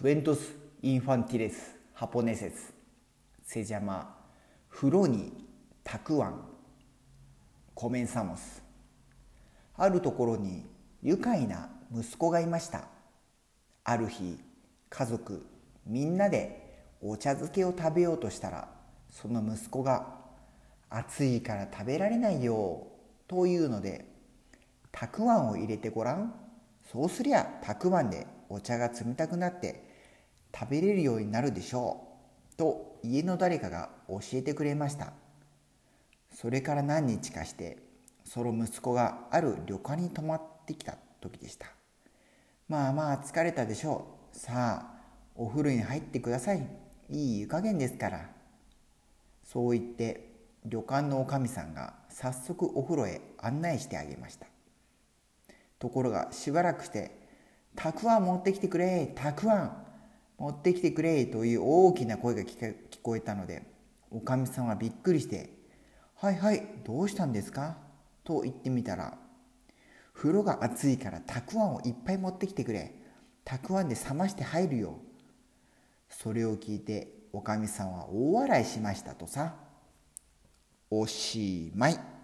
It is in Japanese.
Cuentos infantiles japoneses. se llama Furoni Takuan comenzamos あるところに愉快な息子がいました。ある日家族みんなでお茶漬けを食べようとしたらその息子が「暑いから食べられないよ」というのでたくあんを入れてごらん。そうすりゃたくあんでお茶が冷たくなって食べれるようになるでしょう。と家の誰かが教えてくれました。それから何日かしてその息子がある旅館に泊まってきた時でした。まあまあ疲れたでしょう。さあお風呂に入ってください。いい湯加減ですから。そう言って旅館のおかみさんが早速お風呂へ案内してあげました。ところがしばらくして「たくあん持ってきてくれたくあん。持ってきてくれ」という大きな声が聞こえたのでおかみさんはびっくりして「はいはいどうしたんですか?」と言ってみたら「風呂が熱いからたくあんをいっぱい持ってきてくれたくあんで冷まして入るよ」それを聞いておかみさんは大笑いしましたとさおしまい。